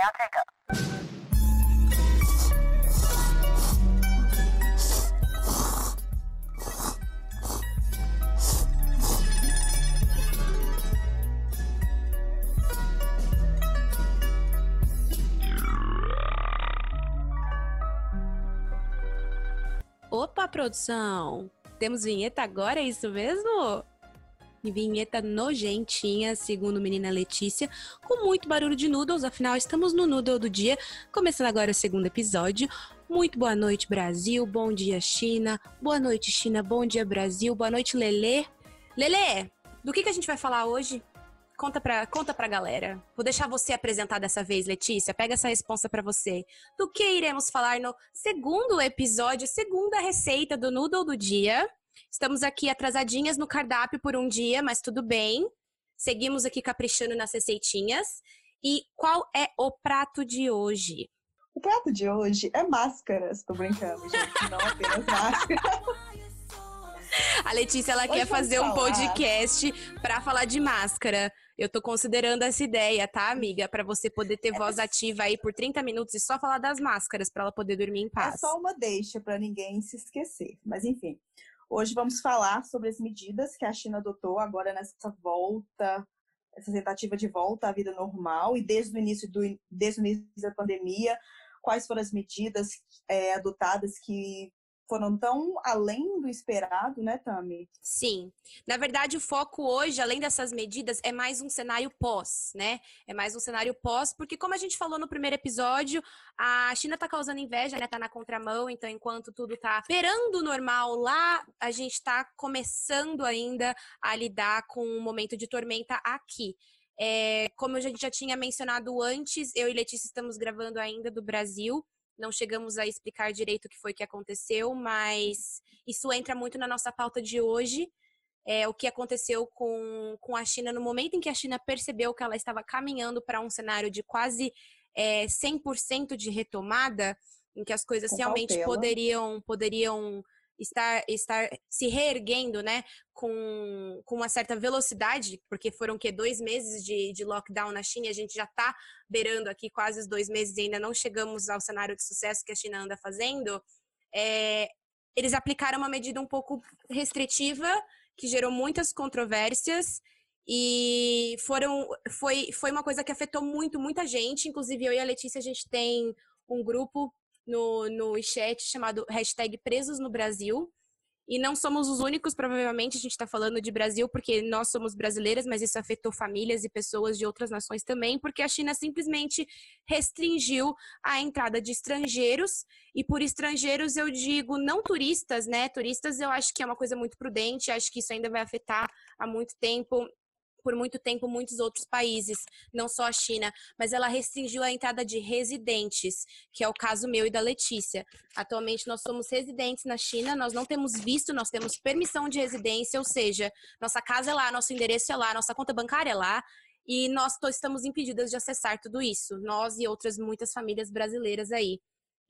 要这个。 Opa, produção! Temos vinheta agora, é isso mesmo? Vinheta nojentinha, segundo menina Letícia, com muito barulho de noodles, afinal estamos no Noodle do dia, começando agora o segundo episódio. Muito boa noite, Brasil, bom dia, China, boa noite, China, bom dia, Brasil, boa noite, Lelê. Lelê, do que, que a gente vai falar hoje? Conta pra, conta pra galera. Vou deixar você apresentar dessa vez, Letícia. Pega essa responsa pra você. Do que iremos falar no segundo episódio, segunda receita do Noodle do dia. Estamos aqui atrasadinhas no cardápio por um dia, mas tudo bem. Seguimos aqui caprichando nas receitinhas. E qual é o prato de hoje? O prato de hoje é máscaras. Tô brincando, gente. Não apenas máscaras. A Letícia ela Hoje quer fazer um podcast pra falar de máscara. Eu tô considerando essa ideia, tá, amiga? Pra você poder ter voz ativa aí por 30 minutos e só falar das máscaras pra ela poder dormir em É paz. só uma deixa para ninguém se esquecer. Mas enfim, hoje vamos falar sobre as medidas que a China adotou agora nessa volta, essa tentativa de volta à vida normal e desde o início do desde o início da pandemia, quais foram as medidas é, adotadas que foram tão além do esperado, né, Tami? Sim. Na verdade, o foco hoje, além dessas medidas, é mais um cenário pós, né? É mais um cenário pós, porque como a gente falou no primeiro episódio, a China tá causando inveja, né? Tá na contramão, então enquanto tudo tá esperando o normal lá, a gente tá começando ainda a lidar com um momento de tormenta aqui. É, como a gente já tinha mencionado antes, eu e Letícia estamos gravando ainda do Brasil. Não chegamos a explicar direito o que foi que aconteceu, mas isso entra muito na nossa pauta de hoje. É, o que aconteceu com, com a China no momento em que a China percebeu que ela estava caminhando para um cenário de quase é, 100% de retomada, em que as coisas Com realmente cautela. poderiam, poderiam estar, estar se reerguendo, né, com, com uma certa velocidade, porque foram que dois meses de, de lockdown na China a gente já está beirando aqui quase os dois meses e ainda não chegamos ao cenário de sucesso que a China anda fazendo. É, eles aplicaram uma medida um pouco restritiva que gerou muitas controvérsias e foram foi, foi uma coisa que afetou muito muita gente inclusive eu e a Letícia a gente tem um grupo no, no chat chamado hashtag Presos no Brasil e não somos os únicos, provavelmente a gente está falando de Brasil porque nós somos brasileiras, mas isso afetou famílias e pessoas de outras nações também, porque a China simplesmente restringiu a entrada de estrangeiros, e por estrangeiros eu digo não turistas, né? Turistas eu acho que é uma coisa muito prudente, acho que isso ainda vai afetar há muito tempo. Por muito tempo, muitos outros países, não só a China, mas ela restringiu a entrada de residentes, que é o caso meu e da Letícia. Atualmente nós somos residentes na China, nós não temos visto, nós temos permissão de residência, ou seja, nossa casa é lá, nosso endereço é lá, nossa conta bancária é lá, e nós estamos impedidas de acessar tudo isso, nós e outras muitas famílias brasileiras aí.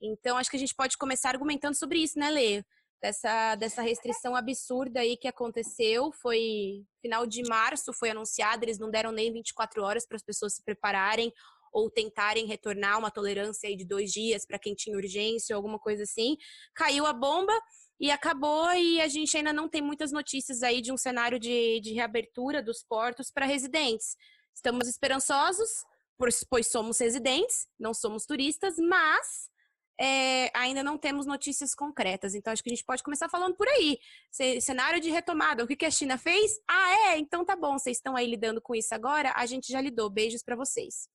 Então, acho que a gente pode começar argumentando sobre isso, né, Lê? Dessa, dessa restrição absurda aí que aconteceu, foi final de março, foi anunciado, eles não deram nem 24 horas para as pessoas se prepararem ou tentarem retornar uma tolerância aí de dois dias para quem tinha urgência ou alguma coisa assim. Caiu a bomba e acabou, e a gente ainda não tem muitas notícias aí de um cenário de, de reabertura dos portos para residentes. Estamos esperançosos, pois somos residentes, não somos turistas, mas é, ainda não temos notícias concretas. Então, acho que a gente pode começar falando por aí. Ce- cenário de retomada. O que, que a China fez? Ah, é? Então tá bom. Vocês estão aí lidando com isso agora? A gente já lidou. Beijos para vocês.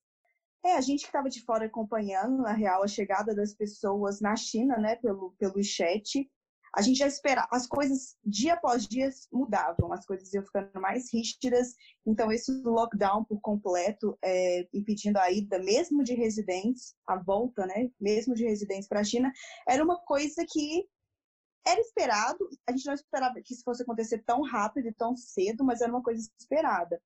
É, a gente que estava de fora acompanhando, na real, a chegada das pessoas na China, né, pelo, pelo chat, a gente já esperava, as coisas dia após dia mudavam, as coisas iam ficando mais rígidas, então esse lockdown por completo, é, impedindo a ida mesmo de residentes, a volta, né, mesmo de residentes para a China, era uma coisa que era esperado, a gente não esperava que isso fosse acontecer tão rápido e tão cedo, mas era uma coisa esperada.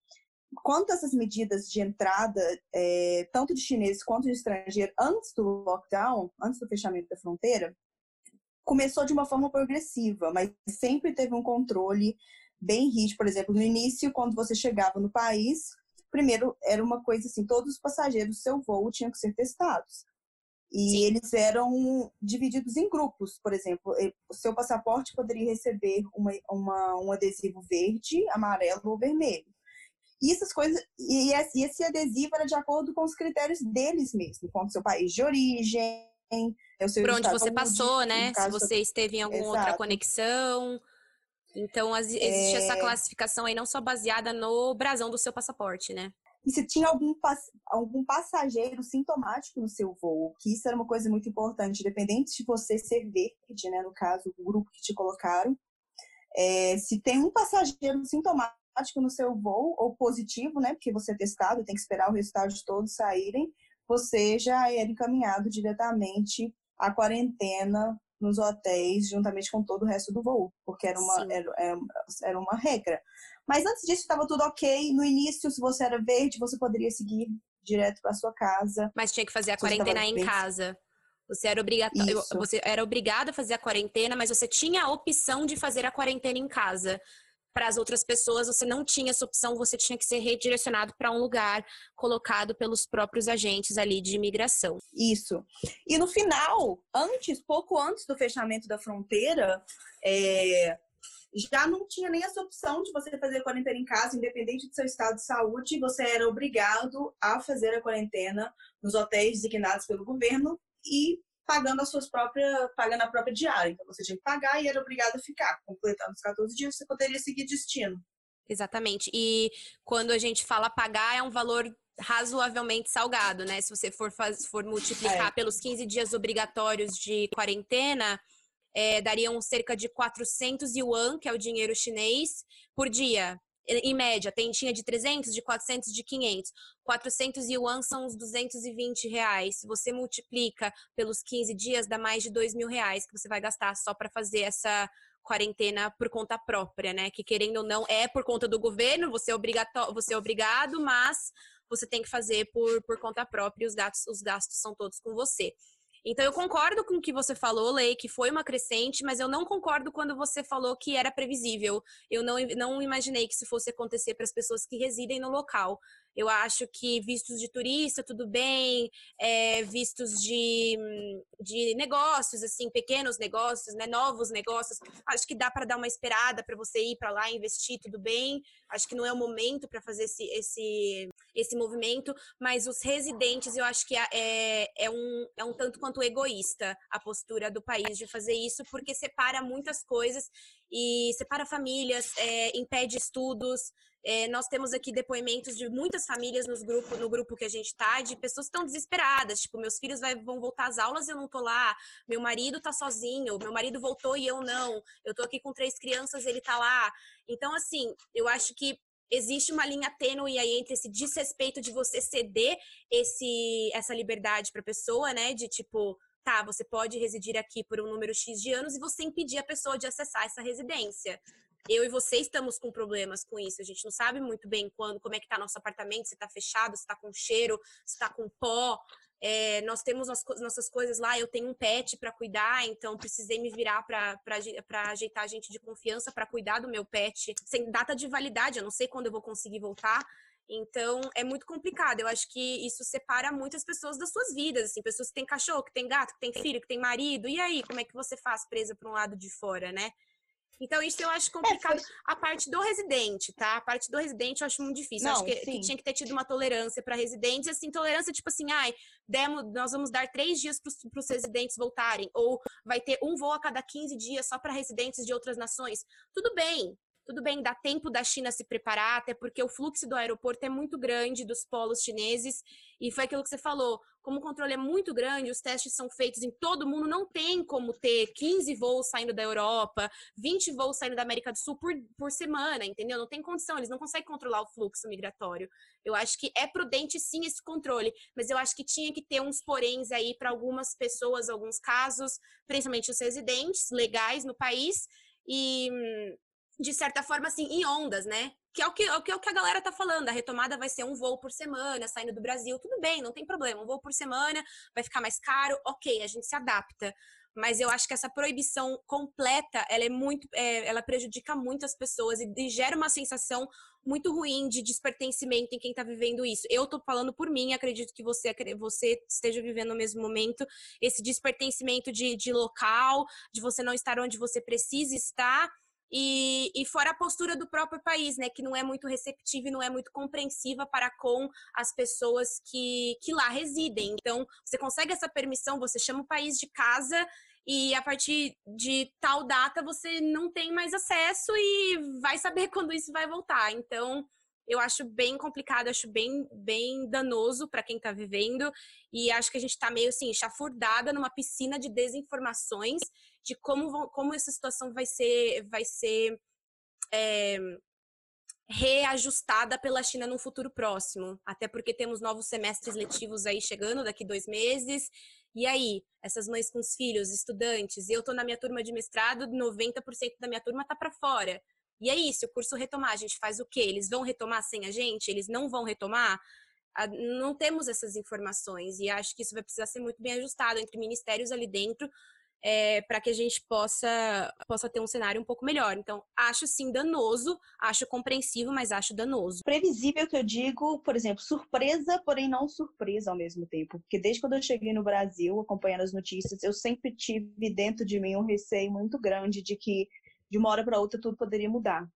Quanto a essas medidas de entrada, é, tanto de chineses quanto de estrangeiros, antes do lockdown, antes do fechamento da fronteira, começou de uma forma progressiva, mas sempre teve um controle bem rígido. Por exemplo, no início, quando você chegava no país, primeiro, era uma coisa assim, todos os passageiros do seu voo tinham que ser testados. E Sim. eles eram divididos em grupos, por exemplo, o seu passaporte poderia receber uma, uma, um adesivo verde, amarelo ou vermelho. E essas coisas, e esse adesivo era de acordo com os critérios deles mesmo, com o seu país de origem, Por onde você passou, né? Se você esteve em alguma Exato. outra conexão. Então, existe é... essa classificação aí não só baseada no brasão do seu passaporte, né? E se tinha algum, algum passageiro sintomático no seu voo, que isso era uma coisa muito importante, independente de você ser verde, né, no caso, o grupo que te colocaram, é, se tem um passageiro sintomático no seu voo, ou positivo, né, porque você é testado, tem que esperar o resultado de todos saírem, você já era encaminhado diretamente à quarentena nos hotéis, juntamente com todo o resto do voo, porque era uma, era, era uma regra. Mas antes disso estava tudo ok. No início, se você era verde, você poderia seguir direto para sua casa. Mas tinha que fazer a quarentena em casa. Você era, obrigatório, você era obrigado a fazer a quarentena, mas você tinha a opção de fazer a quarentena em casa para as outras pessoas, você não tinha essa opção, você tinha que ser redirecionado para um lugar colocado pelos próprios agentes ali de imigração. Isso. E no final, antes, pouco antes do fechamento da fronteira, é, já não tinha nem essa opção de você fazer quarentena em casa, independente do seu estado de saúde, você era obrigado a fazer a quarentena nos hotéis designados pelo governo e pagando as suas próprias, pagando a própria diária. Então você tinha que pagar e era obrigado a ficar. Completando os 14 dias, você poderia seguir destino. Exatamente. E quando a gente fala pagar, é um valor razoavelmente salgado, né? Se você for, faz, for multiplicar é. pelos 15 dias obrigatórios de quarentena, é, dariam cerca de 400 yuan, que é o dinheiro chinês, por dia em média, tem, tinha de 300, de 400, de 500. 400 yuan são os 220 reais. Se você multiplica pelos 15 dias, dá mais de 2 mil reais que você vai gastar só para fazer essa quarentena por conta própria, né? Que querendo ou não, é por conta do governo, você é, obrigato, você é obrigado, mas você tem que fazer por, por conta própria e os gastos, os gastos são todos com você. Então eu concordo com o que você falou, Lei, que foi uma crescente, mas eu não concordo quando você falou que era previsível. Eu não, não imaginei que isso fosse acontecer para as pessoas que residem no local. Eu acho que vistos de turista, tudo bem, é, vistos de, de negócios, assim, pequenos negócios, né, novos negócios, acho que dá para dar uma esperada para você ir para lá investir, tudo bem. Acho que não é o momento para fazer esse, esse, esse movimento, mas os residentes, eu acho que é, é, é, um, é um tanto quanto egoísta a postura do país de fazer isso, porque separa muitas coisas e separa famílias, é, impede estudos. É, nós temos aqui depoimentos de muitas famílias nos grupo, no grupo que a gente tá, de pessoas que estão desesperadas. Tipo, meus filhos vai, vão voltar às aulas e eu não tô lá. Meu marido tá sozinho. Meu marido voltou e eu não. Eu tô aqui com três crianças, ele tá lá. Então, assim, eu acho que existe uma linha tênue aí entre esse desrespeito de você ceder esse, essa liberdade para a pessoa, né? De tipo, tá, você pode residir aqui por um número X de anos e você impedir a pessoa de acessar essa residência eu e você estamos com problemas com isso. A gente não sabe muito bem quando, como é que está nosso apartamento, se está fechado, se está com cheiro, se está com pó. É, nós temos as nossas coisas lá, eu tenho um pet para cuidar, então precisei me virar para ajeitar gente de confiança para cuidar do meu pet, sem data de validade, eu não sei quando eu vou conseguir voltar. Então, é muito complicado. Eu acho que isso separa muitas pessoas das suas vidas, assim, pessoas que têm cachorro, que têm gato, que têm filho, que têm marido. E aí, como é que você faz presa para um lado de fora, né? Então, isso eu acho é, complicado. A parte do residente, tá? A parte do residente eu acho muito difícil. Não, acho que, que, tinha que ter tido uma tolerância para residentes. Assim, tolerância, tipo assim, ai, demos, nós vamos dar três dias para os residentes voltarem. Ou vai ter um voo a cada 15 dias só para residentes de outras nações. Tudo bem, tudo bem, dá tempo da China se preparar, até porque o fluxo do aeroporto é muito grande dos polos chineses. E foi aquilo que você falou: como o controle é muito grande, os testes são feitos em todo mundo, não tem como ter 15 voos saindo da Europa, 20 voos saindo da América do Sul por, por semana, entendeu? Não tem condição, eles não conseguem controlar o fluxo migratório. Eu acho que é prudente sim esse controle, mas eu acho que tinha que ter uns poréns aí para algumas pessoas, alguns casos, principalmente os residentes legais no país. E de certa forma, assim, em ondas, né? Que é o que, é o que, é o que a galera tá falando. A retomada vai ser um voo por semana, saindo do Brasil. Tudo bem, não tem problema. Um voo por semana vai ficar mais caro. Ok, a gente se adapta. mas eu acho que essa proibição completa, ela é muito, é, ela prejudica muito as pessoas e, e gera uma sensação muito ruim de despertencimento em quem está vivendo isso. Eu estou falando por mim, acredito que você, você esteja vivendo no mesmo momento esse despertencimento de, de local, de você não estar onde você precisa estar. E, e, fora a postura do próprio país, né, que não é muito receptiva e não é muito compreensiva para com as pessoas que, que lá residem. Então, você consegue essa permissão, você chama o país de casa e a partir de tal data você não tem mais acesso e vai saber quando isso vai voltar. Então, eu acho bem complicado, acho bem, bem danoso para quem está vivendo e acho que a gente está meio assim, chafurdada numa piscina de desinformações de como, como essa situação vai ser, vai ser é, reajustada pela China no futuro próximo. Até porque temos novos semestres letivos aí chegando daqui dois meses. E aí, essas mães com os filhos, estudantes, eu estou na minha turma de mestrado, 90% da minha turma está para fora. E aí, se o curso retomar, a gente faz o quê? Eles vão retomar sem a gente? Eles não vão retomar? Não temos essas informações e acho que isso vai precisar ser muito bem ajustado entre ministérios ali dentro é, para que a gente possa, possa ter um cenário um pouco melhor. Então, acho sim danoso, acho compreensível, mas acho danoso. Previsível que eu digo, por exemplo, surpresa, porém não surpresa ao mesmo tempo. Porque desde quando eu cheguei no Brasil, acompanhando as notícias, eu sempre tive dentro de mim um receio muito grande de que de uma hora para outra tudo poderia mudar.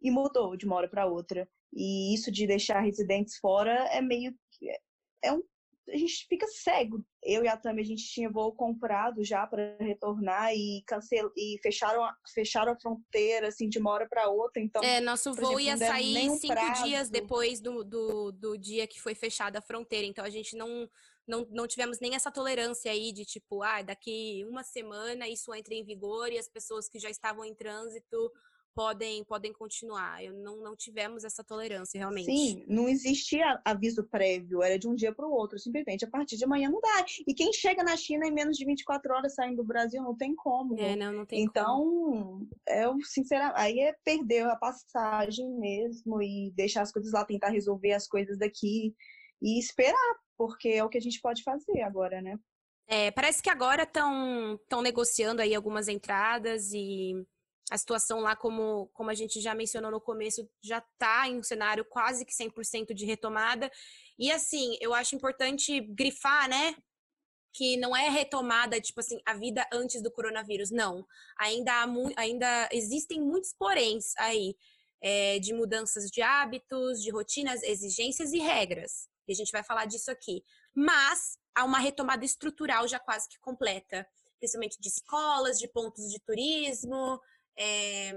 E mudou de uma hora para outra. E isso de deixar residentes fora é meio é um a gente fica cego. Eu e a Tami, a gente tinha voo comprado já para retornar e cancel e fecharam, a, fecharam a fronteira assim de uma hora para outra. Então, é, nosso voo exemplo, ia sair cinco prazo. dias depois do, do, do dia que foi fechada a fronteira. Então a gente não, não, não tivemos nem essa tolerância aí de tipo, ah, daqui uma semana isso entra em vigor e as pessoas que já estavam em trânsito podem, podem continuar. Eu não, não tivemos essa tolerância, realmente. Sim, não existia aviso prévio, era de um dia para o outro, simplesmente a partir de amanhã não dá. E quem chega na China em menos de 24 horas saindo do Brasil não tem como. É, não, não tem então, como. eu, sinceramente, aí é perder a passagem mesmo e deixar as coisas lá, tentar resolver as coisas daqui e esperar, porque é o que a gente pode fazer agora, né? É, parece que agora estão negociando aí algumas entradas e a situação lá, como, como a gente já mencionou no começo, já está em um cenário quase que 100% de retomada. E assim, eu acho importante grifar, né? Que não é retomada, tipo assim, a vida antes do coronavírus. Não. Ainda, há ainda existem muitos poréns aí é, de mudanças de hábitos, de rotinas, exigências e regras. E a gente vai falar disso aqui. Mas há uma retomada estrutural já quase que completa, principalmente de escolas, de pontos de turismo, é,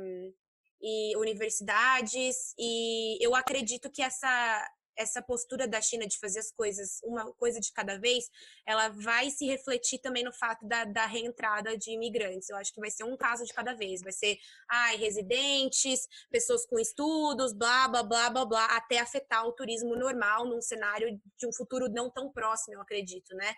e universidades, e eu acredito que essa, essa postura da China de fazer as coisas uma coisa de cada vez, ela vai se refletir também no fato da, da reentrada de imigrantes. Eu acho que vai ser um caso de cada vez. Vai ser, ai, residentes, pessoas com estudos, blá, blá, blá, blá, blá, até afetar o turismo normal num cenário de um futuro não tão próximo, eu acredito, né?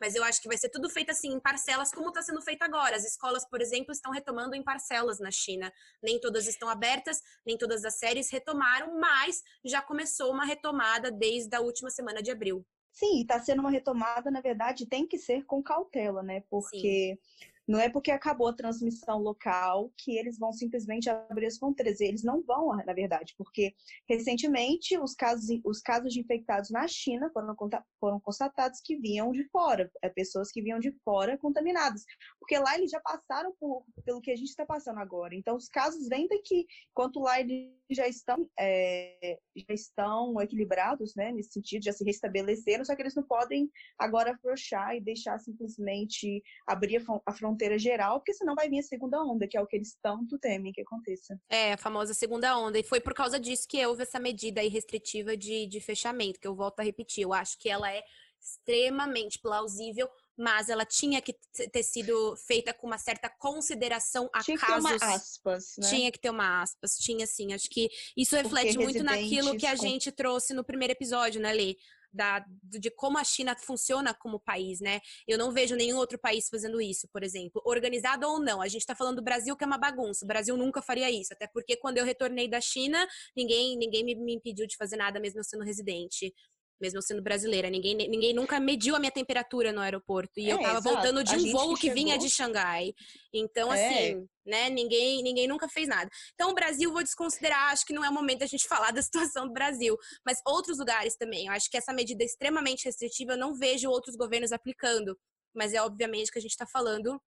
Mas eu acho que vai ser tudo feito assim em parcelas, como está sendo feito agora. As escolas, por exemplo, estão retomando em parcelas na China. Nem todas estão abertas, nem todas as séries retomaram, mas já começou uma retomada desde a última semana de abril. Sim, está sendo uma retomada, na verdade, tem que ser com cautela, né? Porque Sim. Não é porque acabou a transmissão local que eles vão simplesmente abrir as fronteiras. Eles não vão, na verdade, porque recentemente os casos, os casos de infectados na China foram, foram constatados que vinham de fora, é, pessoas que vinham de fora contaminadas. Porque lá eles já passaram por, pelo que a gente está passando agora. Então, os casos vêm daqui, enquanto lá eles já estão, é, já estão equilibrados, né, nesse sentido, já se restabeleceram, só que eles não podem agora afrouxar e deixar simplesmente abrir a fronteira fronteira geral, porque senão vai vir a segunda onda, que é o que eles tanto temem que aconteça. É, a famosa segunda onda. E foi por causa disso que houve essa medida aí restritiva de, de fechamento, que eu volto a repetir. Eu acho que ela é extremamente plausível, mas ela tinha que ter sido feita com uma certa consideração a tinha casos. Que ter uma aspas, né? Tinha que ter uma aspas, tinha sim. Acho que isso reflete muito naquilo que a gente trouxe no primeiro episódio, né, Lê? Da, de como a China funciona como país, né? Eu não vejo nenhum outro país fazendo isso, por exemplo, organizado ou não. A gente está falando do Brasil que é uma bagunça. O Brasil nunca faria isso, até porque quando eu retornei da China, ninguém ninguém me, me impediu de fazer nada mesmo sendo residente. Mesmo eu sendo brasileira. Ninguém, ninguém nunca mediu a minha temperatura no aeroporto. E é, eu tava exato. voltando de um voo que, que vinha de Xangai. Então, é. assim, né, ninguém, ninguém nunca fez nada. Então, o Brasil, vou desconsiderar, acho que não é o momento da gente falar da situação do Brasil. Mas outros lugares também. Eu acho que essa medida extremamente restritiva, eu não vejo outros governos aplicando. Mas é obviamente que a gente está falando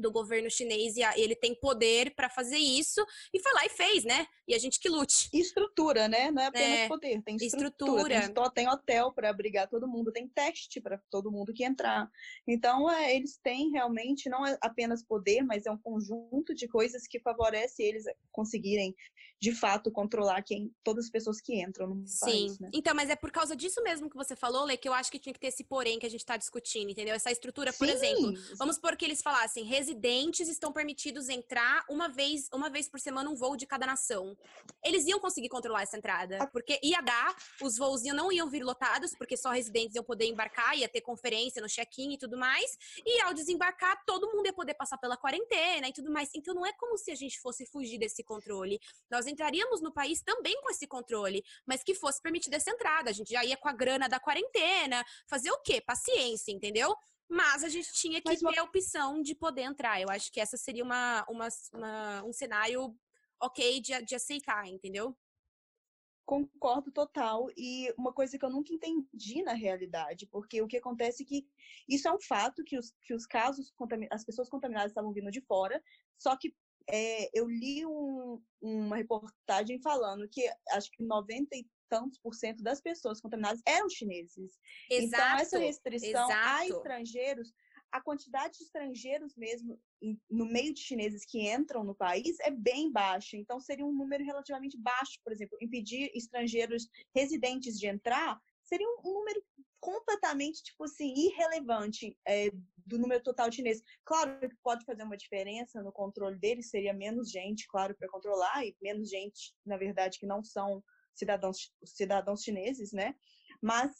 do governo chinês e ele tem poder para fazer isso e foi lá e fez, né? E a gente que lute. Estrutura, né? Não é apenas é, poder, tem estrutura. estrutura. Tem, tem hotel para abrigar todo mundo, tem teste para todo mundo que entrar. Então, é, eles têm realmente não é apenas poder, mas é um conjunto de coisas que favorece eles conseguirem de fato controlar quem todas as pessoas que entram no Sim. país, né? Então, mas é por causa disso mesmo que você falou, Lê, que eu acho que tinha que ter esse porém que a gente está discutindo, entendeu? Essa estrutura, por Sim. exemplo, vamos por que eles falassem, residentes estão permitidos entrar uma vez, uma vez por semana um voo de cada nação. Eles iam conseguir controlar essa entrada, porque ia dar, os voos não iam vir lotados, porque só residentes iam poder embarcar, ia ter conferência no check-in e tudo mais, e ao desembarcar, todo mundo ia poder passar pela quarentena e tudo mais. Então não é como se a gente fosse fugir desse controle. Nós entraríamos no país também com esse controle, mas que fosse permitida essa entrada. A gente já ia com a grana da quarentena, fazer o quê? Paciência, entendeu? Mas a gente tinha que mas, ter a opção de poder entrar. Eu acho que essa seria uma, uma, uma um cenário ok de, de aceitar, entendeu? Concordo total. E uma coisa que eu nunca entendi na realidade, porque o que acontece é que isso é um fato que os, que os casos, as pessoas contaminadas estavam vindo de fora, só que é, eu li um, uma reportagem falando que acho que 90 e tantos por cento das pessoas contaminadas eram chineses. Exato, então, essa restrição exato. a estrangeiros, a quantidade de estrangeiros mesmo no meio de chineses que entram no país é bem baixa. Então, seria um número relativamente baixo, por exemplo, impedir estrangeiros residentes de entrar seria um número completamente, tipo assim, irrelevante é, do número total de chineses. Claro que pode fazer uma diferença no controle deles, seria menos gente, claro, para controlar, e menos gente, na verdade, que não são cidadãos, cidadãos chineses, né? Mas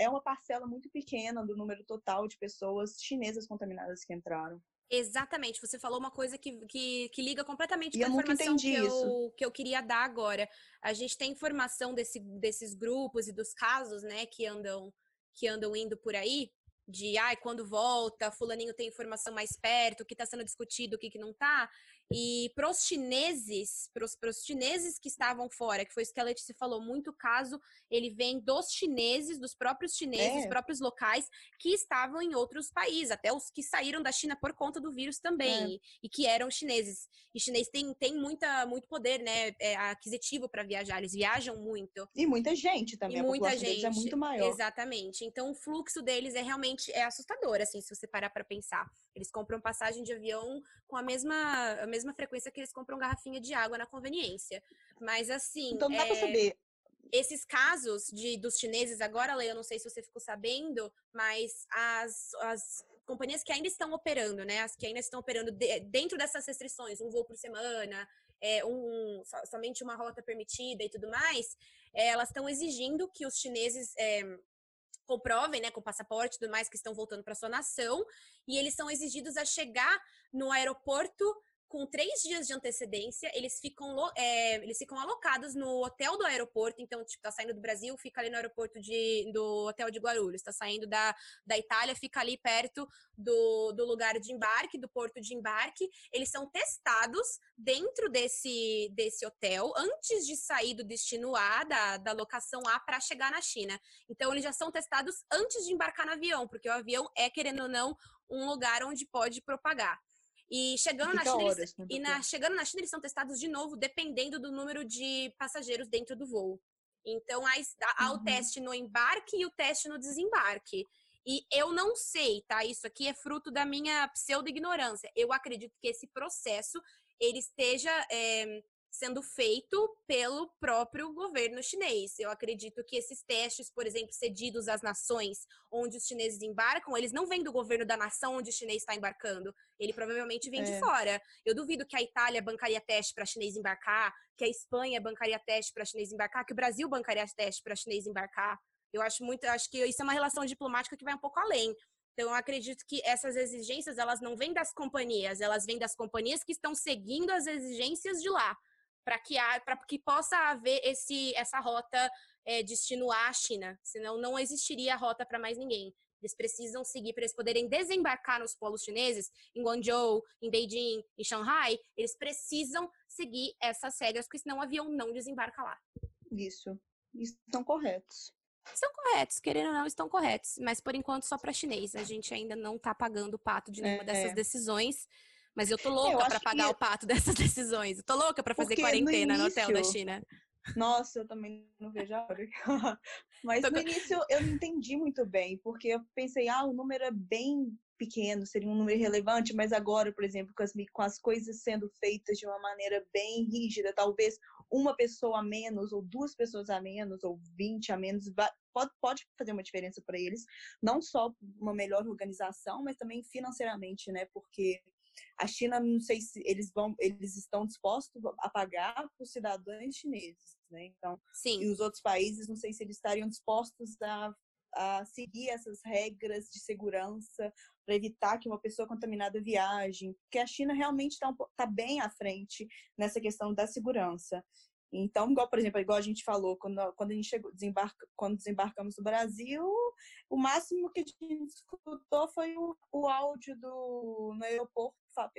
é uma parcela muito pequena do número total de pessoas chinesas contaminadas que entraram. Exatamente, você falou uma coisa que, que, que liga completamente e com a informação que eu, que eu queria dar agora. A gente tem informação desse, desses grupos e dos casos, né, que andam que andam indo por aí, de ai, quando volta, fulaninho tem informação mais perto, o que está sendo discutido, o que, que não está. E para os chineses, para os chineses que estavam fora, que foi isso que a Letícia falou, muito caso, ele vem dos chineses, dos próprios chineses, é. dos próprios locais que estavam em outros países, até os que saíram da China por conta do vírus também, é. e, e, que eram chineses. E chinês tem, tem muita, muito poder, né, é, aquisitivo para viajar, eles viajam muito. E muita gente também, e a muita gente. é muito maior. Exatamente. Então o fluxo deles é realmente é assustador, assim, se você parar para pensar. Eles compram passagem de avião com a mesma, mesma frequência que eles compram garrafinha de água na conveniência. Mas assim. Então dá é... pra saber. Esses casos de, dos chineses agora, Leia, eu não sei se você ficou sabendo, mas as, as companhias que ainda estão operando, né? As que ainda estão operando de, dentro dessas restrições, um voo por semana, é, um, somente uma rota permitida e tudo mais, é, elas estão exigindo que os chineses é, comprovem, né, com passaporte e tudo mais, que estão voltando para sua nação, e eles são exigidos a chegar no aeroporto com três dias de antecedência, eles ficam, é, eles ficam alocados no hotel do aeroporto. Então, tipo, tá saindo do Brasil, fica ali no aeroporto de, do hotel de Guarulhos. Tá saindo da, da Itália, fica ali perto do, do lugar de embarque, do porto de embarque. Eles são testados dentro desse, desse hotel antes de sair do destino A, da, da locação A, para chegar na China. Então, eles já são testados antes de embarcar no avião, porque o avião é, querendo ou não, um lugar onde pode propagar. E chegando na, China, eles, e na, chegando na China, eles são testados de novo, dependendo do número de passageiros dentro do voo. Então, há, há uhum. o teste no embarque e o teste no desembarque. E eu não sei, tá? Isso aqui é fruto da minha pseudo-ignorância. Eu acredito que esse processo ele esteja é, sendo feito pelo próprio governo chinês. Eu acredito que esses testes, por exemplo, cedidos às nações onde os chineses embarcam, eles não vêm do governo da nação onde o chinês está embarcando. Ele provavelmente vem é. de fora. Eu duvido que a Itália bancaria teste para chinês embarcar, que a Espanha bancaria teste para chinês embarcar, que o Brasil bancaria teste para chinês embarcar. Eu acho muito, acho que isso é uma relação diplomática que vai um pouco além. Então, eu acredito que essas exigências, elas não vêm das companhias, elas vêm das companhias que estão seguindo as exigências de lá para que, para que possa haver esse, essa rota é, destino à China, senão não existiria rota para mais ninguém. Eles precisam seguir para eles poderem desembarcar nos polos chineses, em Guangzhou, em Beijing, em Shanghai. Eles precisam seguir essas regras, porque senão o avião não desembarca lá. Isso. Estão corretos. Estão corretos, querendo ou não, estão corretos. Mas por enquanto só para chinês. A gente ainda não está pagando o pato de nenhuma é. dessas decisões. Mas eu tô louca para pagar que... o pato dessas decisões. Eu tô louca para fazer Porque quarentena no, início... no, hotel da China. Nossa, eu também não vejo a hora. Mas no início eu não entendi muito bem, porque eu pensei, ah, o número é bem pequeno, seria um número relevante, mas agora, por exemplo, com as, com as coisas sendo feitas de uma maneira bem rígida, talvez uma pessoa a menos, ou duas pessoas a menos, ou vinte a menos, pode, pode fazer uma diferença para eles, não só uma melhor organização, mas também financeiramente, né? Porque a China, não sei se eles vão, eles estão dispostos a pagar para os cidadãos chineses, né? Então, Sim. e os outros países, não sei se eles estariam dispostos a, a seguir essas regras de segurança para evitar que uma pessoa contaminada viaje, porque a China realmente está tá bem à frente nessa questão da segurança. Então, igual, por exemplo, igual a gente falou, quando, quando a gente chegou, desembarca, quando desembarcamos no Brasil, o máximo que a gente escutou foi o, o áudio do, no aeroporto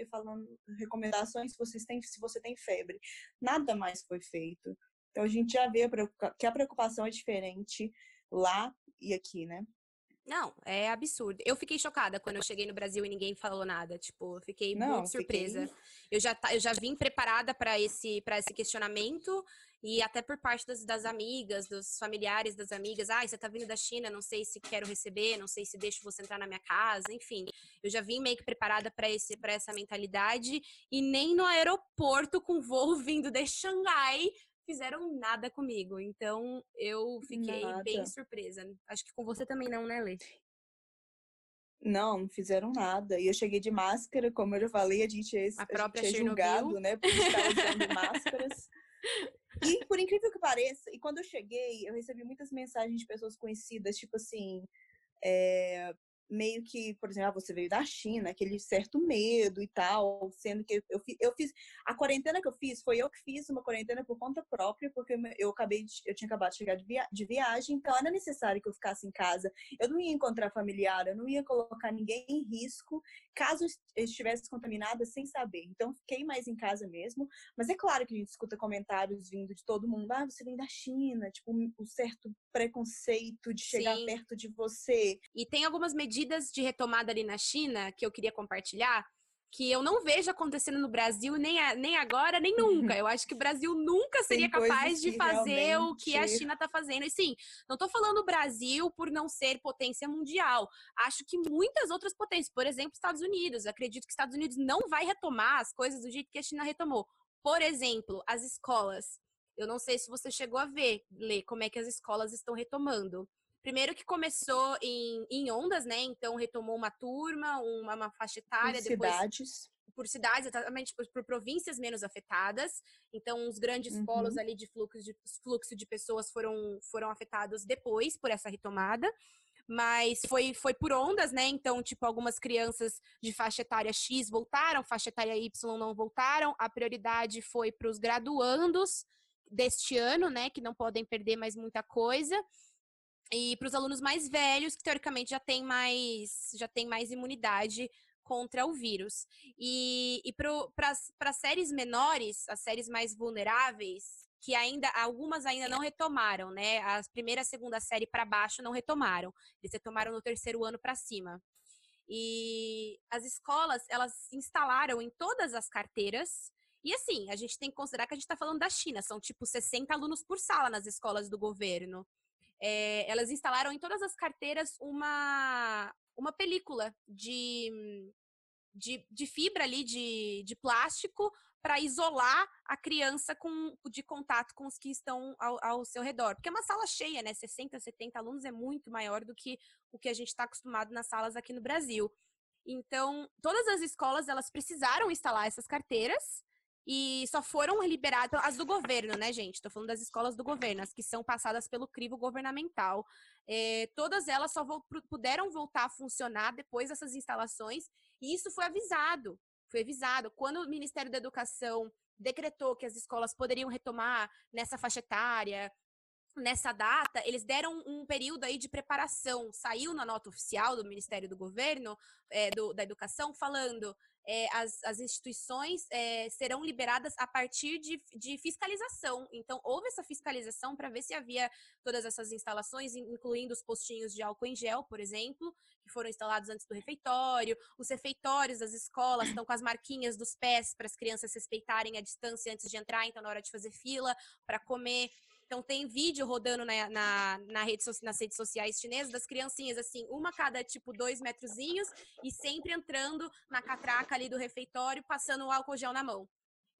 falando recomendações se, vocês têm, se você tem febre. Nada mais foi feito. Então a gente já vê que a preocupação é diferente lá e aqui, né? Não, é absurdo. Eu fiquei chocada quando eu cheguei no Brasil e ninguém falou nada. Tipo, fiquei Não, muito surpresa. Fiquei... Eu, já, eu já vim preparada para esse, esse questionamento e até por parte das, das, amigas, dos familiares das amigas. Ah, você tá vindo da China, não sei se quero receber, não sei se deixo você entrar na minha casa, enfim. Eu já vim meio que preparada para esse para essa mentalidade e nem no aeroporto com voo vindo de Xangai fizeram nada comigo. Então eu fiquei nada. bem surpresa. Acho que com você também não, né, Lê? Não, não fizeram nada. E eu cheguei de máscara, como eu já falei, a gente é, a própria a gente é julgado, né, por estar usando máscaras. E por incrível que pareça, e quando eu cheguei, eu recebi muitas mensagens de pessoas conhecidas, tipo assim, é, meio que, por exemplo, ah, você veio da China, aquele certo medo e tal, sendo que eu, eu fiz a quarentena que eu fiz foi eu que fiz uma quarentena por conta própria, porque eu acabei de, eu tinha acabado de chegar de, via, de viagem, então era necessário que eu ficasse em casa. Eu não ia encontrar familiar, eu não ia colocar ninguém em risco caso eu estivesse contaminada sem saber. Então fiquei mais em casa mesmo, mas é claro que a gente escuta comentários vindo de todo mundo, ah, você vem da China, tipo, um certo preconceito de chegar Sim. perto de você. E tem algumas medidas medidas de retomada ali na China que eu queria compartilhar, que eu não vejo acontecendo no Brasil nem, a, nem agora, nem nunca. Eu acho que o Brasil nunca seria capaz de fazer o que a China está fazendo. E sim, não estou falando o Brasil por não ser potência mundial. Acho que muitas outras potências, por exemplo, Estados Unidos. Acredito que Estados Unidos não vai retomar as coisas do jeito que a China retomou. Por exemplo, as escolas. Eu não sei se você chegou a ver, ler como é que as escolas estão retomando. Primeiro que começou em, em ondas, né? Então retomou uma turma, uma, uma faixa etária. Por depois, cidades. Por cidades, exatamente, por, por, províncias menos afetadas. Então, os grandes uhum. polos ali de fluxo, de fluxo de pessoas foram, foram afetados depois por essa retomada mas foi, foi por ondas, né? Então, tipo, algumas crianças de faixa etária X voltaram, faixa etária Y não voltaram. A prioridade foi para os graduandos deste ano, né? Que não podem perder mais muita coisa. E para os alunos mais velhos, que teoricamente já tem mais, já tem mais imunidade contra o vírus. E, e para as séries menores, as séries mais vulneráveis, que ainda algumas ainda não retomaram, né? A primeira, segunda série para baixo não retomaram. Eles retomaram no terceiro ano para cima. E as escolas, elas instalaram em todas as carteiras. E assim, a gente tem que considerar que a gente está falando da China, são tipo 60 alunos por sala nas escolas do governo é, elas instalaram em todas as carteiras uma, uma película de, de, de fibra ali, de, de plástico, para isolar a criança com, de contato com os que estão ao, ao, seu redor. Porque é uma sala cheia, né? 60, 70 alunos é muito maior do que o que a gente está acostumado nas salas aqui no Brasil. Então, todas as escolas, elas precisaram instalar essas carteiras e só foram liberadas as do governo, né, gente? Estou falando das escolas do governo, as que são passadas pelo crivo governamental. É, todas elas só vo puderam voltar a funcionar depois dessas instalações, e isso foi avisado. Foi avisado. Quando o Ministério da Educação decretou que as escolas poderiam retomar nessa faixa etária, nessa data, eles deram um período aí de preparação. Saiu na nota oficial do Ministério do Governo, é, do, da Educação, falando é, as, as, instituições é, serão liberadas a partir de, de fiscalização. Então, houve essa fiscalização para ver se havia todas essas instalações, incluindo os postinhos de álcool em gel, por exemplo, que foram instalados antes do refeitório. Os refeitórios das escolas estão com as marquinhas dos pés para as crianças respeitarem a distância antes de entrar, então, na hora de fazer fila para comer. Então tem vídeo rodando na, na, na rede, nas redes sociais chinesas das criancinhas, assim, uma cada tipo dois metrozinhos e sempre entrando na catraca ali do refeitório, passando o álcool gel na mão.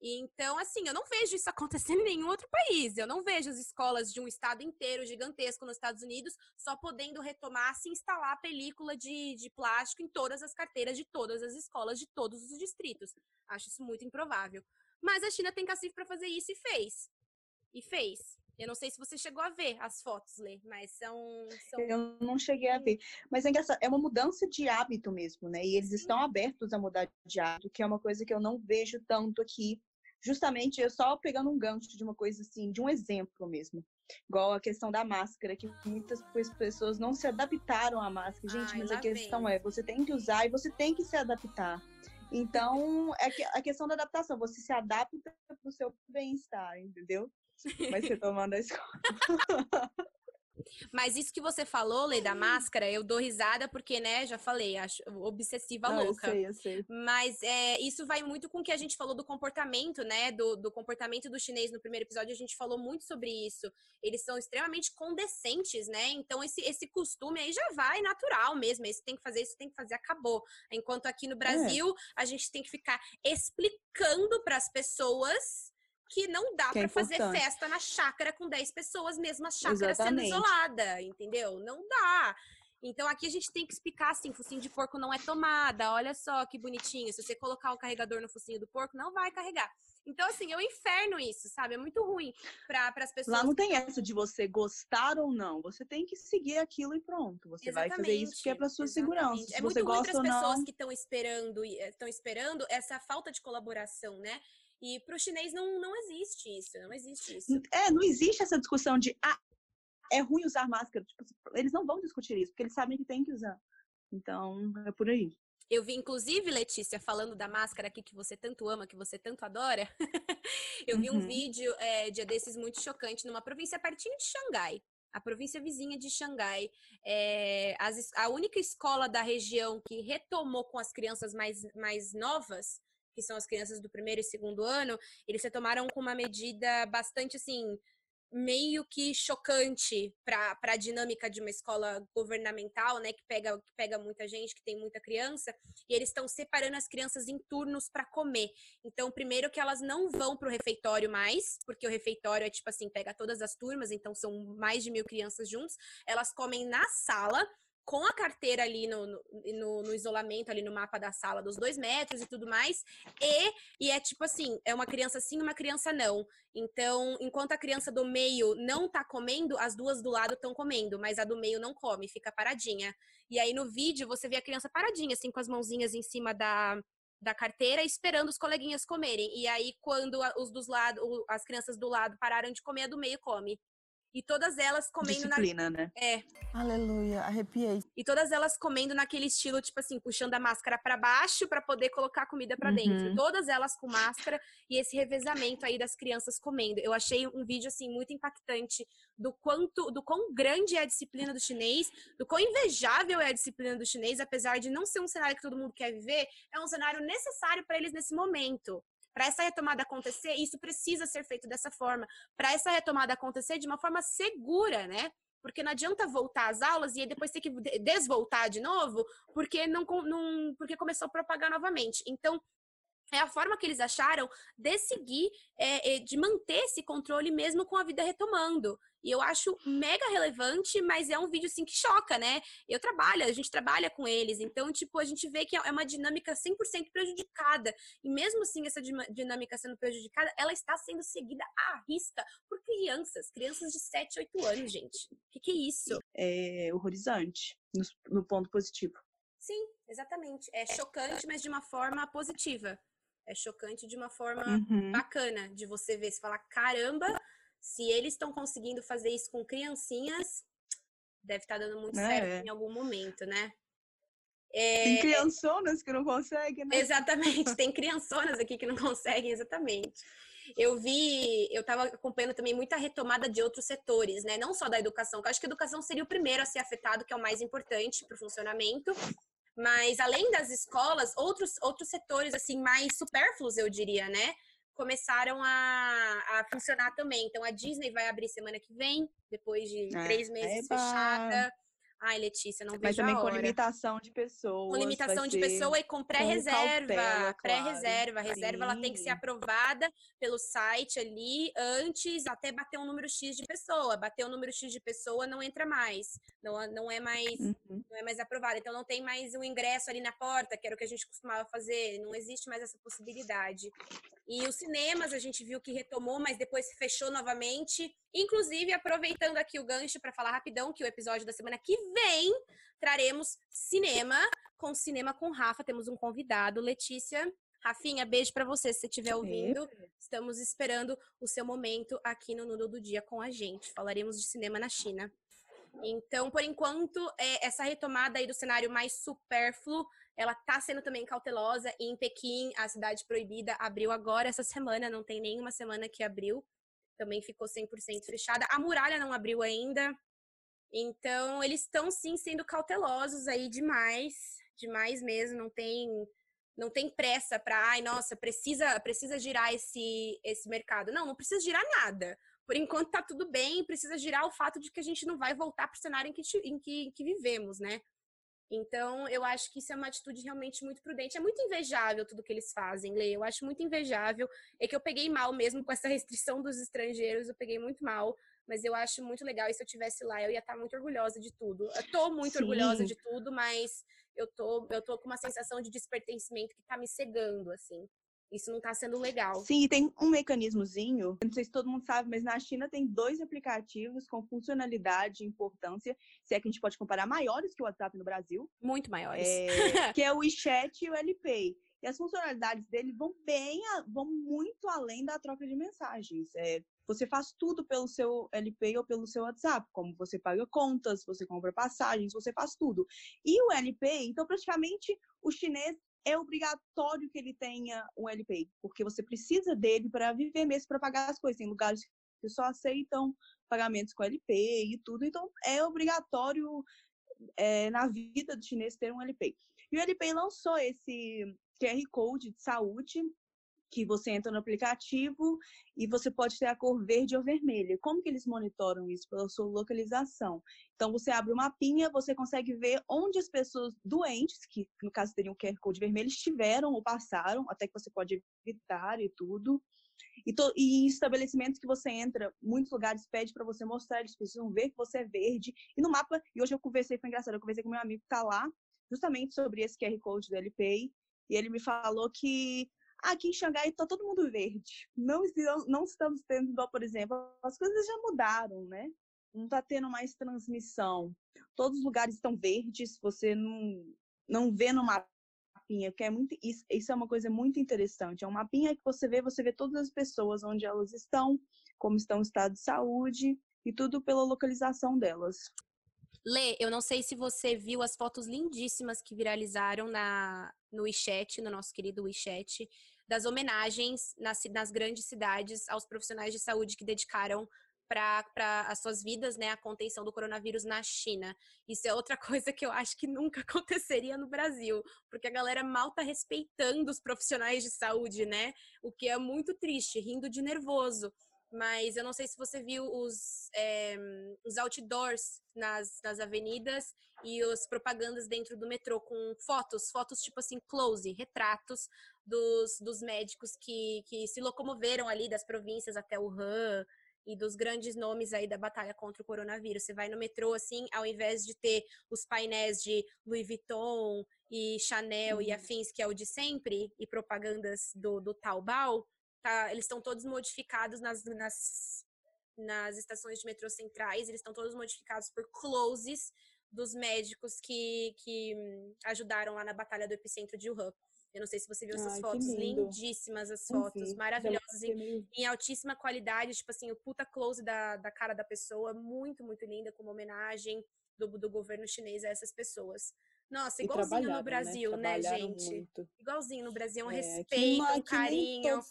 Então, assim, eu não vejo isso acontecendo em nenhum outro país. Eu não vejo as escolas de um estado inteiro gigantesco nos Estados Unidos só podendo retomar se instalar a película de, de plástico em todas as carteiras de todas as escolas de todos os distritos. Acho isso muito improvável. Mas a China tem cacife para fazer isso e fez. E fez. Eu não sei se você chegou a ver as fotos, Lê, mas são, são, Eu não cheguei a ver. Mas é engraçado, é uma mudança de hábito mesmo, né? E eles Sim. estão abertos a mudar de hábito, que é uma coisa que eu não vejo tanto aqui. Justamente, eu só pegando um gancho de uma coisa assim, de um exemplo mesmo. Igual a questão da máscara, que muitas pessoas não se adaptaram à máscara. Gente, Ai, mas a questão vem. é, você tem que usar e você tem que se adaptar. Então, é a questão da adaptação, você se adapta para o seu bem-estar, entendeu? Vai ser tomando a escola. Mas isso que você falou, Lei da Máscara, eu dou risada porque, né, já falei, acho obsessiva Não, louca. Eu sei, eu sei. Mas é, isso vai muito com o que a gente falou do comportamento, né? Do, do comportamento do chinês no primeiro episódio, a gente falou muito sobre isso. Eles são extremamente condescentes, né? Então, esse, esse costume aí já vai natural mesmo. Esse tem que fazer, isso tem que fazer, acabou. Enquanto aqui no é. Brasil, é. a gente tem que ficar explicando para as pessoas que não dá para é fazer festa na chácara com 10 pessoas, mesmo a chácara Exatamente. sendo isolada, entendeu? Não dá. Então aqui a gente tem que explicar assim, focinho de porco não é tomada. Olha só que bonitinho. Se você colocar o carregador no focinho do porco, não vai carregar. Então, assim, é um inferno isso, sabe? É muito ruim para as pessoas. Lá não tem essa de você gostar ou não. Você tem que seguir aquilo e pronto. Você exatamente, vai fazer isso porque é para sua exatamente. segurança. Se é muito ruim para as pessoas que estão esperando, estão esperando essa falta de colaboração, né? E para o chinês não, não existe isso, não existe isso. É, não existe essa discussão de ah, é ruim usar máscara. Tipo, eles não vão discutir isso, porque eles sabem que tem que usar. Então, é por aí. Eu vi, inclusive, Letícia, falando da máscara aqui que você tanto ama, que você tanto adora. eu vi um uhum. vídeo é, dia desses muito chocante numa província pertinho de Xangai. A província vizinha de Xangai. É, as, a única escola da região que retomou com as crianças mais, mais novas que são as crianças do primeiro e segundo ano, eles se tomaram com uma medida bastante assim meio que chocante para a dinâmica de uma escola governamental, né, que pega, que pega muita gente, que tem muita criança, e eles estão separando as crianças em turnos para comer. Então, primeiro que elas não vão para o refeitório mais, porque o refeitório é tipo assim, pega todas as turmas, então são mais de mil crianças juntos, elas comem na sala, com a carteira ali no, no, no, isolamento, ali no mapa da sala dos dois metros e tudo mais. E, e é tipo assim, é uma criança sim, uma criança não. Então, enquanto a criança do meio não tá comendo, as duas do lado estão comendo, mas a do meio não come, fica paradinha. E aí no vídeo você vê a criança paradinha, assim, com as mãozinhas em cima da, da carteira, esperando os coleguinhas comerem. E aí, quando os dos lados, as crianças do lado pararam de comer, a do meio come. E todas elas comendo Disciplina, na... né? É. Aleluia, arrepiei. E todas elas comendo naquele estilo, tipo assim, puxando a máscara para baixo para poder colocar a comida para uhum. dentro. Todas elas com máscara e esse revezamento aí das crianças comendo. Eu achei um vídeo assim muito impactante do quanto, do quão grande é a disciplina do chinês, do quão invejável é a disciplina do chinês, apesar de não ser um cenário que todo mundo quer viver, é um cenário necessário para eles nesse momento. Para essa retomada acontecer, isso precisa ser feito dessa forma. Para essa retomada acontecer de uma forma segura, né? Porque não adianta voltar às aulas e depois ter que desvoltar de novo, porque não, não porque começou a propagar novamente. Então, é a forma que eles acharam de seguir, é, é, de manter esse controle mesmo com a vida retomando. E eu acho mega relevante, mas é um vídeo assim que choca, né? Eu trabalho, a gente trabalha com eles, então, tipo, a gente vê que é uma dinâmica 100% prejudicada. E mesmo assim, essa dinâmica sendo prejudicada, ela está sendo seguida à risca por crianças, crianças de 7, 8 anos, gente. O que, que é isso? É horrorizante, no, no ponto positivo. Sim, exatamente. É chocante, mas de uma forma positiva. É chocante de uma forma uhum. bacana de você ver, se falar, caramba, Se eles estão conseguindo fazer isso com criancinhas, deve estar tá dando muito é. certo em algum momento, né? É... Tem criançonas que não conseguem, né? Exatamente, tem criançonas aqui que não conseguem, exatamente. Eu vi, eu estava acompanhando também muita retomada de outros setores, né? Não só da educação, que eu acho que a educação seria o primeiro a ser afetado, que é o mais importante para o funcionamento. Mas além das escolas, outros, outros setores assim mais supérfluos, eu diria, né? Começaram a, a funcionar também. Então a Disney vai abrir semana que vem, depois de ah, três meses eba. fechada. Ai, Letícia, não vejo Mas também com limitação de pessoas. Com limitação de pessoa e com pré-reserva. Pré-reserva. A reserva ela tem que ser aprovada pelo site ali antes, até bater um número X de pessoa. Bater um número X de pessoa não entra mais. Não, não é mais uhum. não é mais aprovado. Então não tem mais o um ingresso ali na porta, que era o que a gente costumava fazer. Não existe mais essa possibilidade. E os cinemas a gente viu que retomou, mas depois fechou novamente. Inclusive, aproveitando aqui o gancho para falar rapidão que o episódio da semana que vem traremos cinema com cinema com Rafa. Temos um convidado, Letícia. Rafinha, beijo para você se você estiver ouvindo. Estamos esperando o seu momento aqui no Nudo do Dia com a gente. Falaremos de cinema na China. Então, por enquanto, é, essa retomada aí do cenário mais supérfluo ela está sendo também cautelosa. Em Pequim, a cidade proibida abriu agora essa semana, não tem nenhuma semana que abriu. Também ficou 100% fechada. A muralha não abriu ainda. Então, eles estão sim sendo cautelosos aí demais, demais mesmo, não tem não tem pressa para, ai, nossa, precisa precisa girar esse esse mercado. Não, não precisa girar nada. Por enquanto tá tudo bem, precisa girar o fato de que a gente não vai voltar para o cenário em que, em que, em que vivemos, né? Então, eu acho que isso é uma atitude realmente muito prudente. É muito invejável tudo que eles fazem, Lê. Eu acho muito invejável. É que eu peguei mal mesmo com essa restrição dos estrangeiros, eu peguei muito mal. Mas eu acho muito legal. E se eu tivesse lá, eu ia estar muito orgulhosa de tudo. Eu tô muito Sim. orgulhosa de tudo, mas eu tô, eu tô com uma sensação de despertencimento que tá me cegando, assim. Isso não está sendo legal. Sim, tem um mecanismozinho, não sei se todo mundo sabe, mas na China tem dois aplicativos com funcionalidade e importância, se é que a gente pode comparar, maiores que o WhatsApp no Brasil. Muito maiores. É, que é o WeChat e o LPay. E as funcionalidades dele vão bem, vão muito além da troca de mensagens. É, você faz tudo pelo seu LPay ou pelo seu WhatsApp, como você paga contas, você compra passagens, você faz tudo. E o LPay, então praticamente o chinês é obrigatório que ele tenha um LPay, porque você precisa dele para viver mesmo, para pagar as coisas. Tem lugares que só aceitam pagamentos com LPay e tudo, então é obrigatório é, na vida do chinês ter um LPay. E o LPay lançou esse QR Code de saúde que você entra no aplicativo e você pode ter a cor verde ou vermelha. Como que eles monitoram isso? Pela sua localização. Então, você abre o mapinha, você consegue ver onde as pessoas doentes, que no caso teriam QR Code vermelho, estiveram ou passaram, até que você pode evitar e tudo. E, to, e estabelecimentos que você entra, muitos lugares pede para você mostrar, eles precisam ver que você é verde. E no mapa, e hoje eu conversei, foi engraçado, eu conversei com meu amigo que está lá, justamente sobre esse QR Code do LPay, e ele me falou que Aqui em Xangai está todo mundo verde. Não, não estamos tendo, por exemplo, as coisas já mudaram, né? Não está tendo mais transmissão. Todos os lugares estão verdes, você não, não vê no mapinha, que é muito isso, isso é uma coisa muito interessante. É um mapinha que você vê, você vê todas as pessoas onde elas estão, como estão o estado de saúde e tudo pela localização delas. Lê, eu não sei se você viu as fotos lindíssimas que viralizaram na, no WeChat, no nosso querido WeChat, das homenagens nas, nas grandes cidades aos profissionais de saúde que dedicaram para as suas vidas, né, a contenção do coronavírus na China. Isso é outra coisa que eu acho que nunca aconteceria no Brasil, porque a galera mal tá respeitando os profissionais de saúde, né? O que é muito triste, rindo de nervoso. Mas eu não sei se você viu os, é, os outdoors nas, nas avenidas e as propagandas dentro do metrô com fotos, fotos tipo assim, close, retratos dos, dos médicos que, que se locomoveram ali das províncias até Wuhan e dos grandes nomes aí da batalha contra o coronavírus. Você vai no metrô, assim, ao invés de ter os painéis de Louis Vuitton e Chanel uhum. e afins, que é o de sempre, e propagandas do, do Taobao, tá, eles estão todos modificados nas, nas, nas estações de metrô centrais, eles estão todos modificados por closes dos médicos que, que ajudaram lá na batalha do epicentro de Wuhan. Eu não sei se você viu essas Ai, fotos, lindíssimas as fotos, maravilhosas, em, em, altíssima qualidade, tipo assim, o puta close da, da cara da pessoa, muito, muito linda, como homenagem do, do governo chinês a essas pessoas. Nossa, igualzinho no né? Brasil, né, né gente? Muito. Igualzinho no Brasil, um é, respeito, um carinho.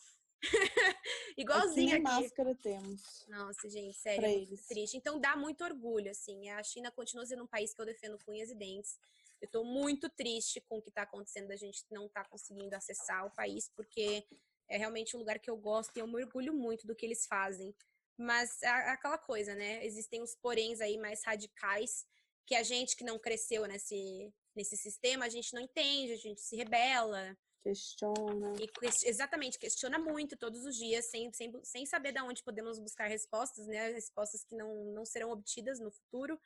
Igualzinho aqui. aqui. máscara temos. Nossa, gente, sério, é triste. Então dá muito orgulho, assim. A China continua sendo um país que eu defendo com unhas e dentes. Eu tô muito triste com o que tá acontecendo, a gente não tá conseguindo acessar o país, porque é realmente um lugar que eu gosto e eu me orgulho muito do que eles fazem. Mas é aquela coisa, né? Existem os poréns aí mais radicais que a gente que não cresceu nesse, nesse sistema, a gente não entende, a gente se rebela. Questiona. E, exatamente, questiona muito todos os dias, sem, sem, sem saber de onde podemos buscar respostas, né? Respostas que não, não serão obtidas no futuro,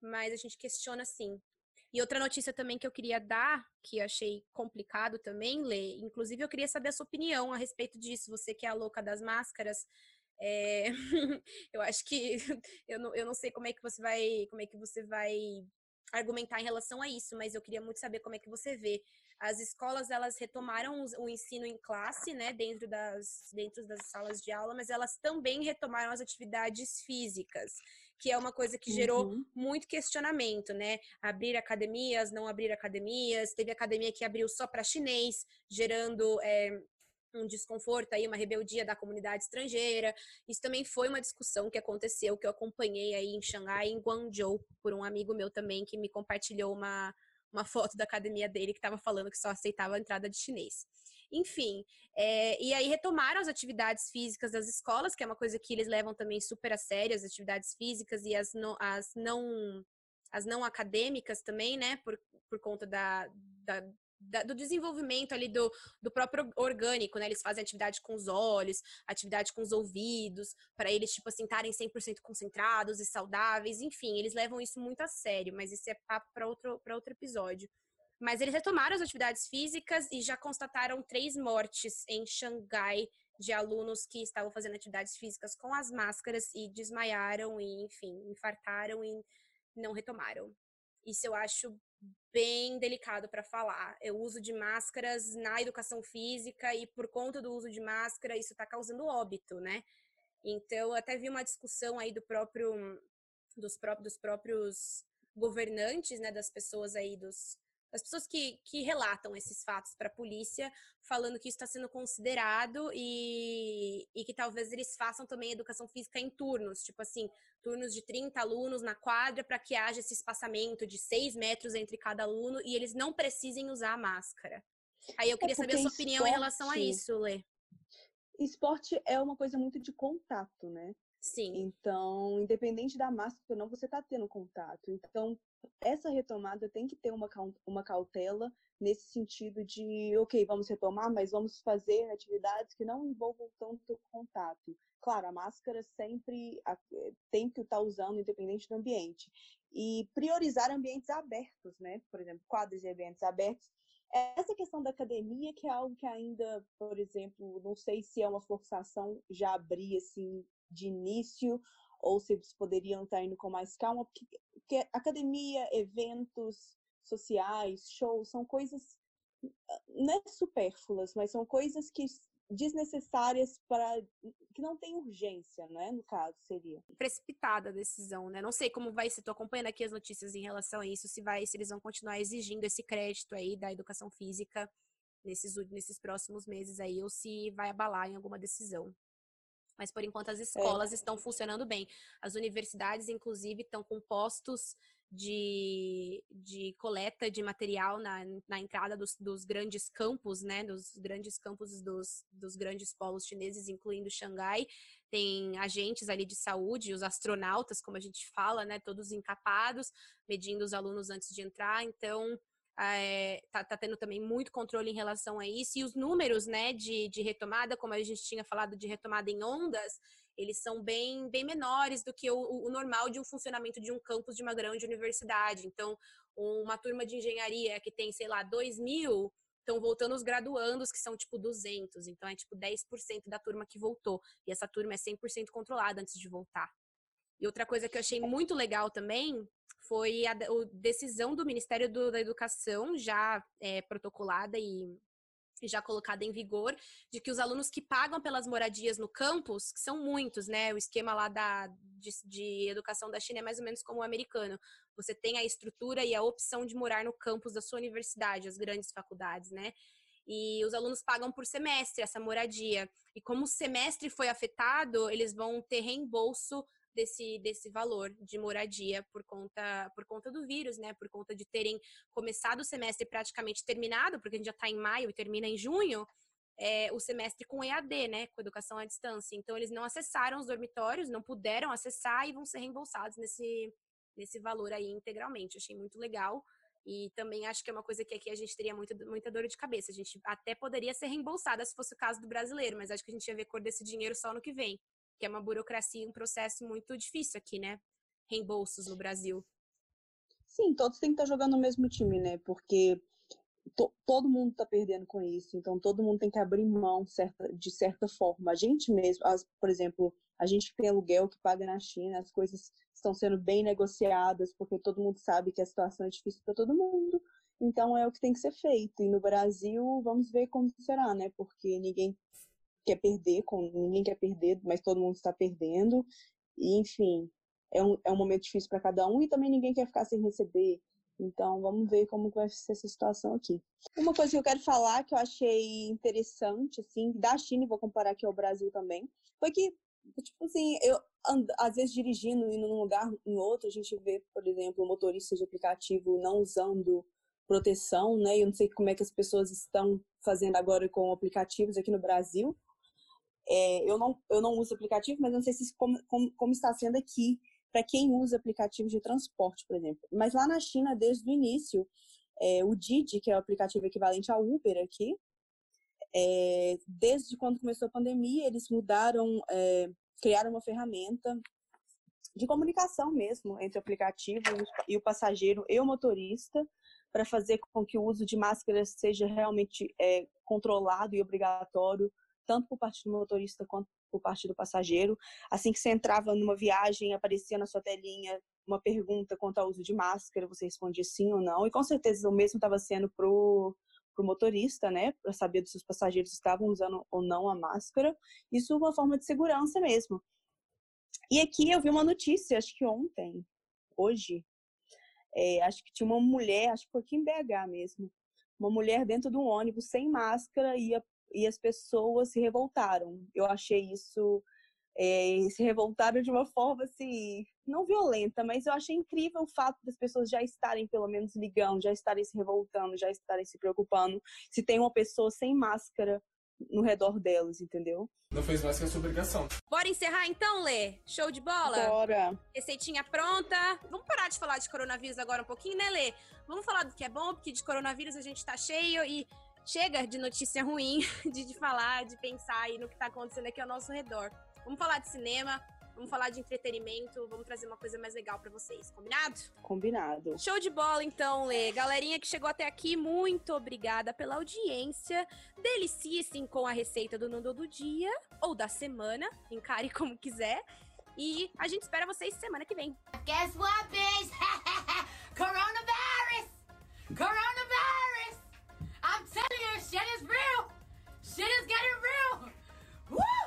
mas a gente questiona sim. E outra notícia também que eu queria dar, que achei complicado também, ler, inclusive eu queria saber a sua opinião a respeito disso, você que é a louca das máscaras. É... eu acho que eu não, eu não sei como é que você vai, como é que você vai argumentar em relação a isso, mas eu queria muito saber como é que você vê. As escolas elas retomaram o ensino em classe, né, dentro das dentro das salas de aula, mas elas também retomaram as atividades físicas que é uma coisa que gerou uhum. muito questionamento, né? Abrir academias, não abrir academias, teve academia que abriu só para chinês, gerando é, um desconforto aí, uma rebeldia da comunidade estrangeira. Isso também foi uma discussão que aconteceu, que eu acompanhei aí em Xangai, em Guangzhou, por um amigo meu também que me compartilhou uma, uma foto da academia dele que estava falando que só aceitava a entrada de chinês. Enfim, é, e aí retomaram as atividades físicas das escolas, que é uma coisa que eles levam também super a sério, as atividades físicas e as, no, as não as não acadêmicas também, né, por, por conta da, da, da, do desenvolvimento ali do, do próprio orgânico, né? Eles fazem atividade com os olhos, atividade com os ouvidos, para eles, tipo assim, estarem 100% concentrados e saudáveis, enfim, eles levam isso muito a sério, mas isso é papo para outro, outro episódio. Mas eles retomaram as atividades físicas e já constataram três mortes em Xangai de alunos que estavam fazendo atividades físicas com as máscaras e desmaiaram e, enfim, infartaram e não retomaram. Isso eu acho bem delicado para falar. O uso de máscaras na educação física e por conta do uso de máscara, isso está causando óbito, né? Então, até vi uma discussão aí do próprio dos, próprios, dos próprios governantes, né, das pessoas aí dos das pessoas que, que relatam esses fatos para a polícia, falando que isso está sendo considerado e, e que talvez eles façam também educação física em turnos, tipo assim, turnos de 30 alunos na quadra para que haja esse espaçamento de 6 metros entre cada aluno e eles não precisem usar a máscara. Aí eu é queria é saber a sua esporte, opinião em relação a isso, Lê. Esporte é uma coisa muito de contato, né? Sim. Então, independente da máscara ou não, você está tendo contato. Então, essa retomada tem que ter uma, uma cautela nesse sentido de, ok, vamos retomar, mas vamos fazer atividades que não envolvam tanto contato. Claro, a máscara sempre tem que estar tá usando, independente do ambiente. E priorizar ambientes abertos, né? Por exemplo, quadros e ambientes abertos. Essa questão da academia, que é algo que ainda, por exemplo, não sei se é uma forçação já abrir assim de início ou se eles poderiam estar indo com mais calma, porque, porque academia, eventos sociais, shows, são coisas não é supérfluas, mas são coisas que desnecessárias para que não tem urgência, né? No caso seria precipitada a decisão, né? Não sei como vai ser. Tô acompanhando aqui as notícias em relação a isso, se vai, se eles vão continuar exigindo esse crédito aí da educação física nesses nesses próximos meses aí ou se vai abalar em alguma decisão. Mas por enquanto as é. escolas é. estão funcionando bem. As universidades, inclusive, estão com postos de, de coleta de material na, na entrada dos, dos grandes campos, né? Dos grandes campos dos, dos grandes polos chineses, incluindo Xangai. Tem agentes ali de saúde, os astronautas, como a gente fala, né? Todos encapados, medindo os alunos antes de entrar. Então, é, tá, tá, tendo também muito controle em relação a isso. E os números, né, de, de retomada, como a gente tinha falado de retomada em ondas, eles são bem, bem menores do que o, o normal de um funcionamento de um campus de uma grande universidade. Então, uma turma de engenharia que tem, sei lá, 2 mil, estão voltando os graduandos, que são tipo 200. Então, é tipo 10% da turma que voltou. E essa turma é 100% controlada antes de voltar. E outra coisa que eu achei muito legal também foi a, decisão do Ministério do, da Educação, já é, protocolada e já colocada em vigor, de que os alunos que pagam pelas moradias no campus, que são muitos, né? O esquema lá da, de, de, educação da China é mais ou menos como o americano. Você tem a estrutura e a opção de morar no campus da sua universidade, as grandes faculdades, né? E os alunos pagam por semestre essa moradia. E como o semestre foi afetado, eles vão ter reembolso desse, desse valor de moradia por conta, por conta do vírus, né? Por conta de terem começado o semestre praticamente terminado, porque a gente já está em maio e termina em junho, é, o semestre com EAD, né? Com educação à distância. Então, eles não acessaram os dormitórios, não puderam acessar e vão ser reembolsados nesse, nesse valor aí integralmente. achei muito legal. E também acho que é uma coisa que aqui a gente teria muita, muita dor de cabeça. A gente até poderia ser reembolsada se fosse o caso do brasileiro, mas acho que a gente ia ver cor desse dinheiro só no que vem que é uma burocracia, um processo muito difícil aqui, né? Reembolsos no Brasil. Sim, todos têm que estar jogando no mesmo time, né? Porque to, todo mundo está perdendo com isso, então todo mundo tem que abrir mão certa, de certa forma. A gente mesmo, as, por exemplo, a gente tem aluguel que paga na China, as coisas estão sendo bem negociadas, porque todo mundo sabe que a situação é difícil para todo mundo. Então é o que tem que ser feito. E no Brasil, vamos ver como será, né? Porque ninguém quer perder, com, ninguém quer perder, mas todo mundo está perdendo. E, enfim, é um, é um momento difícil para cada um e também ninguém quer ficar sem receber. Então, vamos ver como vai ser essa situação aqui. Uma coisa que eu quero falar que eu achei interessante, assim, da China, e vou comparar aqui ao Brasil também, foi que, tipo assim, eu, às vezes, dirigindo, indo num lugar, em outro, a gente vê, por exemplo, motoristas de aplicativo não usando proteção, né? Eu não sei como é que as pessoas estão fazendo agora com aplicativos aqui no Brasil, é, eu, não, eu não uso aplicativo, mas não sei se como, como, como está sendo aqui para quem usa aplicativos de transporte, por exemplo. Mas lá na China, desde o início, é, o Didi, que é o aplicativo equivalente ao Uber aqui, é, desde quando começou a pandemia, eles mudaram, é, criaram uma ferramenta de comunicação mesmo entre o aplicativo e o passageiro e o motorista, para fazer com que o uso de máscaras seja realmente é, controlado e obrigatório tanto por parte do motorista quanto por parte do passageiro. Assim que você entrava numa viagem, aparecia na sua telinha uma pergunta quanto ao uso de máscara, você respondia sim ou não, e com certeza o mesmo estava sendo pro pro motorista, né, para saber se os passageiros estavam usando ou não a máscara. Isso é uma forma de segurança mesmo. E aqui eu vi uma notícia, acho que ontem, hoje, é, acho que tinha uma mulher, acho que foi aqui em BH mesmo, uma mulher dentro de um ônibus sem máscara ia e as pessoas se revoltaram. Eu achei isso. É, se revoltaram de uma forma assim, não violenta, mas eu achei incrível o fato das pessoas já estarem pelo menos ligando, já estarem se revoltando, já estarem se preocupando se tem uma pessoa sem máscara no redor delas, entendeu? Não fez mais que a sua obrigação. Bora encerrar então, Lê? Show de bola? Bora. Receitinha pronta. Vamos parar de falar de coronavírus agora um pouquinho, né, Lê? Vamos falar do que é bom, porque de coronavírus a gente tá cheio e chega de notícia ruim, de, de falar, de pensar aí no que está acontecendo aqui ao nosso redor. Vamos falar de cinema, vamos falar de entretenimento, vamos trazer uma coisa mais legal para vocês, combinado? Combinado. Show de bola então, Lê. Galerinha que chegou até aqui, muito obrigada pela audiência. Deliciem com a receita do Nundo do dia ou da semana, encare como quiser. E a gente espera vocês semana que vem. Guess what, bitch? Coronavirus! Coronavirus! I'm telling you, shit is real. Shit is getting real. Woo!